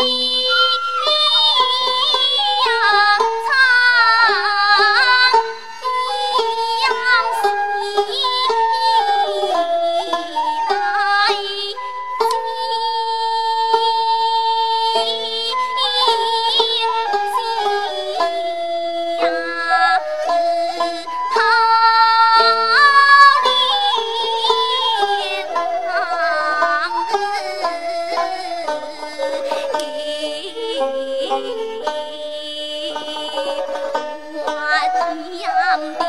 Música 咿呀么